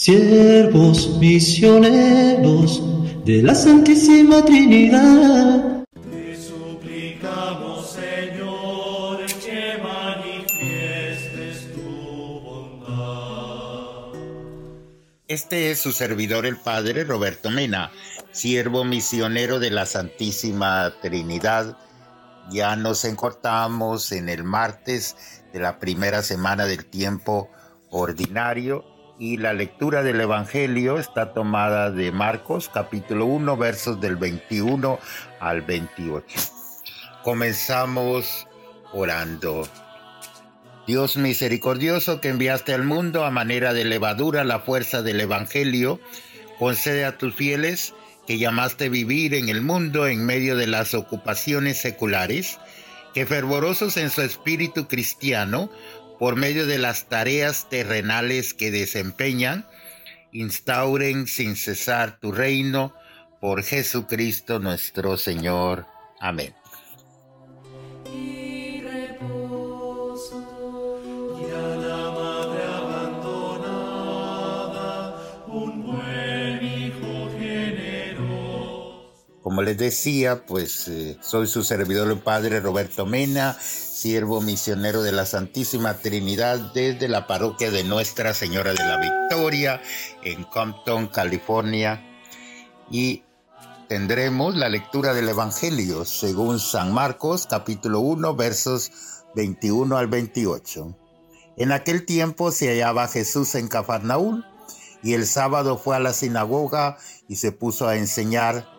siervos misioneros de la Santísima Trinidad. Te suplicamos, Señor, que manifiestes tu bondad. Este es su servidor el Padre Roberto Mena, siervo misionero de la Santísima Trinidad. Ya nos encortamos en el martes de la primera semana del tiempo ordinario y la lectura del Evangelio está tomada de Marcos capítulo 1 versos del 21 al 28. Comenzamos orando. Dios misericordioso que enviaste al mundo a manera de levadura la fuerza del Evangelio, concede a tus fieles que llamaste vivir en el mundo en medio de las ocupaciones seculares, que fervorosos en su espíritu cristiano por medio de las tareas terrenales que desempeñan, instauren sin cesar tu reino por Jesucristo nuestro Señor. Amén. Como les decía, pues eh, soy su servidor el Padre Roberto Mena, siervo misionero de la Santísima Trinidad desde la parroquia de Nuestra Señora de la Victoria en Compton, California. Y tendremos la lectura del Evangelio según San Marcos capítulo 1 versos 21 al 28. En aquel tiempo se hallaba Jesús en Cafarnaúl y el sábado fue a la sinagoga y se puso a enseñar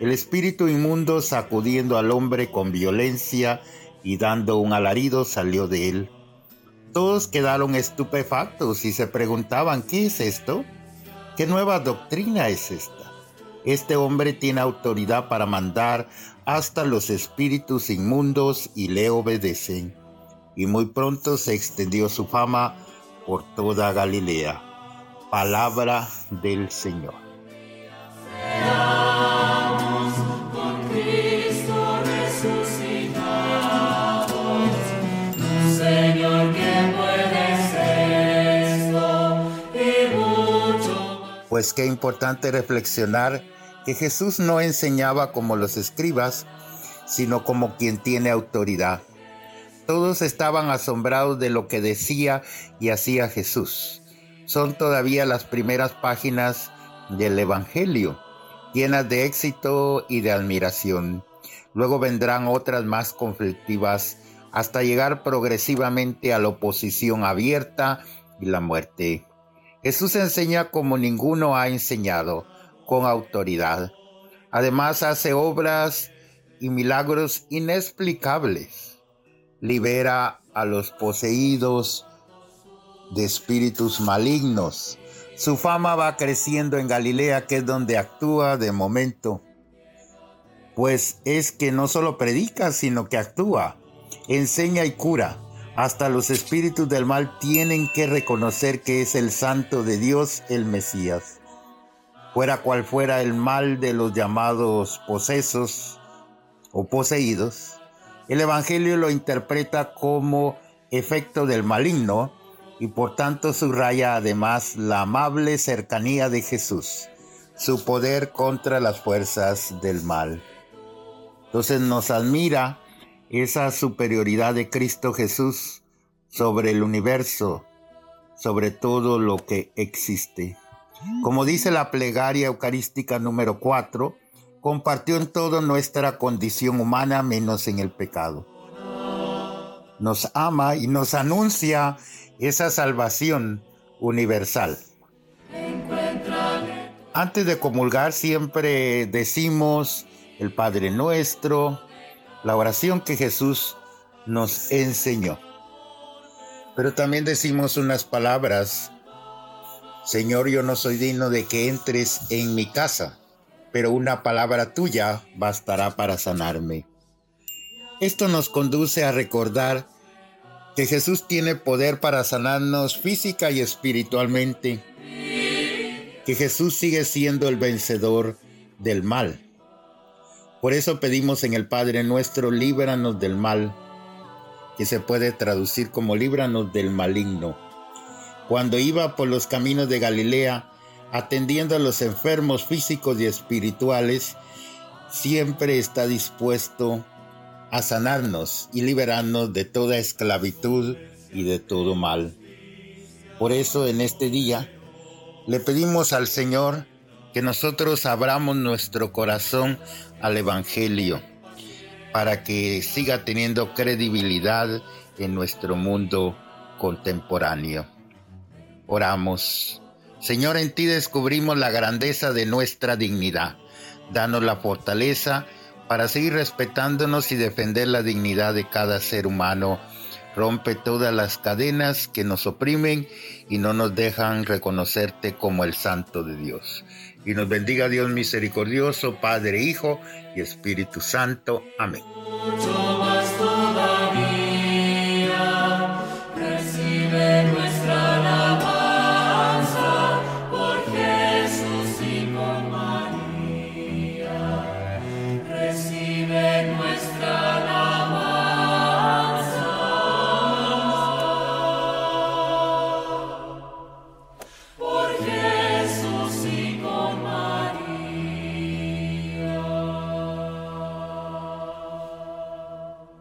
El espíritu inmundo, sacudiendo al hombre con violencia y dando un alarido, salió de él. Todos quedaron estupefactos y se preguntaban, ¿qué es esto? ¿Qué nueva doctrina es esta? Este hombre tiene autoridad para mandar hasta los espíritus inmundos y le obedecen. Y muy pronto se extendió su fama por toda Galilea. Palabra del Señor. Pues qué importante reflexionar que Jesús no enseñaba como los escribas, sino como quien tiene autoridad. Todos estaban asombrados de lo que decía y hacía Jesús. Son todavía las primeras páginas del Evangelio, llenas de éxito y de admiración. Luego vendrán otras más conflictivas hasta llegar progresivamente a la oposición abierta y la muerte. Jesús enseña como ninguno ha enseñado, con autoridad. Además hace obras y milagros inexplicables. Libera a los poseídos de espíritus malignos. Su fama va creciendo en Galilea, que es donde actúa de momento. Pues es que no solo predica, sino que actúa, enseña y cura hasta los espíritus del mal tienen que reconocer que es el santo de Dios el Mesías. Fuera cual fuera el mal de los llamados posesos o poseídos, el Evangelio lo interpreta como efecto del maligno y por tanto subraya además la amable cercanía de Jesús, su poder contra las fuerzas del mal. Entonces nos admira esa superioridad de Cristo Jesús sobre el universo, sobre todo lo que existe. Como dice la plegaria eucarística número 4, compartió en todo nuestra condición humana menos en el pecado. Nos ama y nos anuncia esa salvación universal. Antes de comulgar siempre decimos el Padre Nuestro, la oración que Jesús nos enseñó. Pero también decimos unas palabras, Señor, yo no soy digno de que entres en mi casa. pero una palabra tuya bastará para sanarme. Esto nos conduce a recordar que Jesús tiene poder para sanarnos física y espiritualmente, que Jesús sigue siendo el vencedor del mal. Por eso pedimos en el Padre nuestro, líbranos del mal, que se puede traducir como líbranos del maligno. Cuando iba por los caminos de Galilea, atendiendo a los enfermos físicos y espirituales, siempre está dispuesto a sanarnos y liberarnos de toda esclavitud y de todo mal. Por eso en este día le pedimos al Señor que nosotros abramos nuestro corazón al Evangelio para que siga teniendo credibilidad en nuestro mundo contemporáneo. Oramos. Señor, en ti descubrimos la grandeza de nuestra dignidad. Danos la fortaleza para seguir respetándonos y defender la dignidad de cada ser humano. Rompe todas las cadenas que nos oprimen y no nos dejan reconocerte como el Santo de Dios. Y nos bendiga Dios misericordioso, Padre, Hijo y Espíritu Santo. Amén.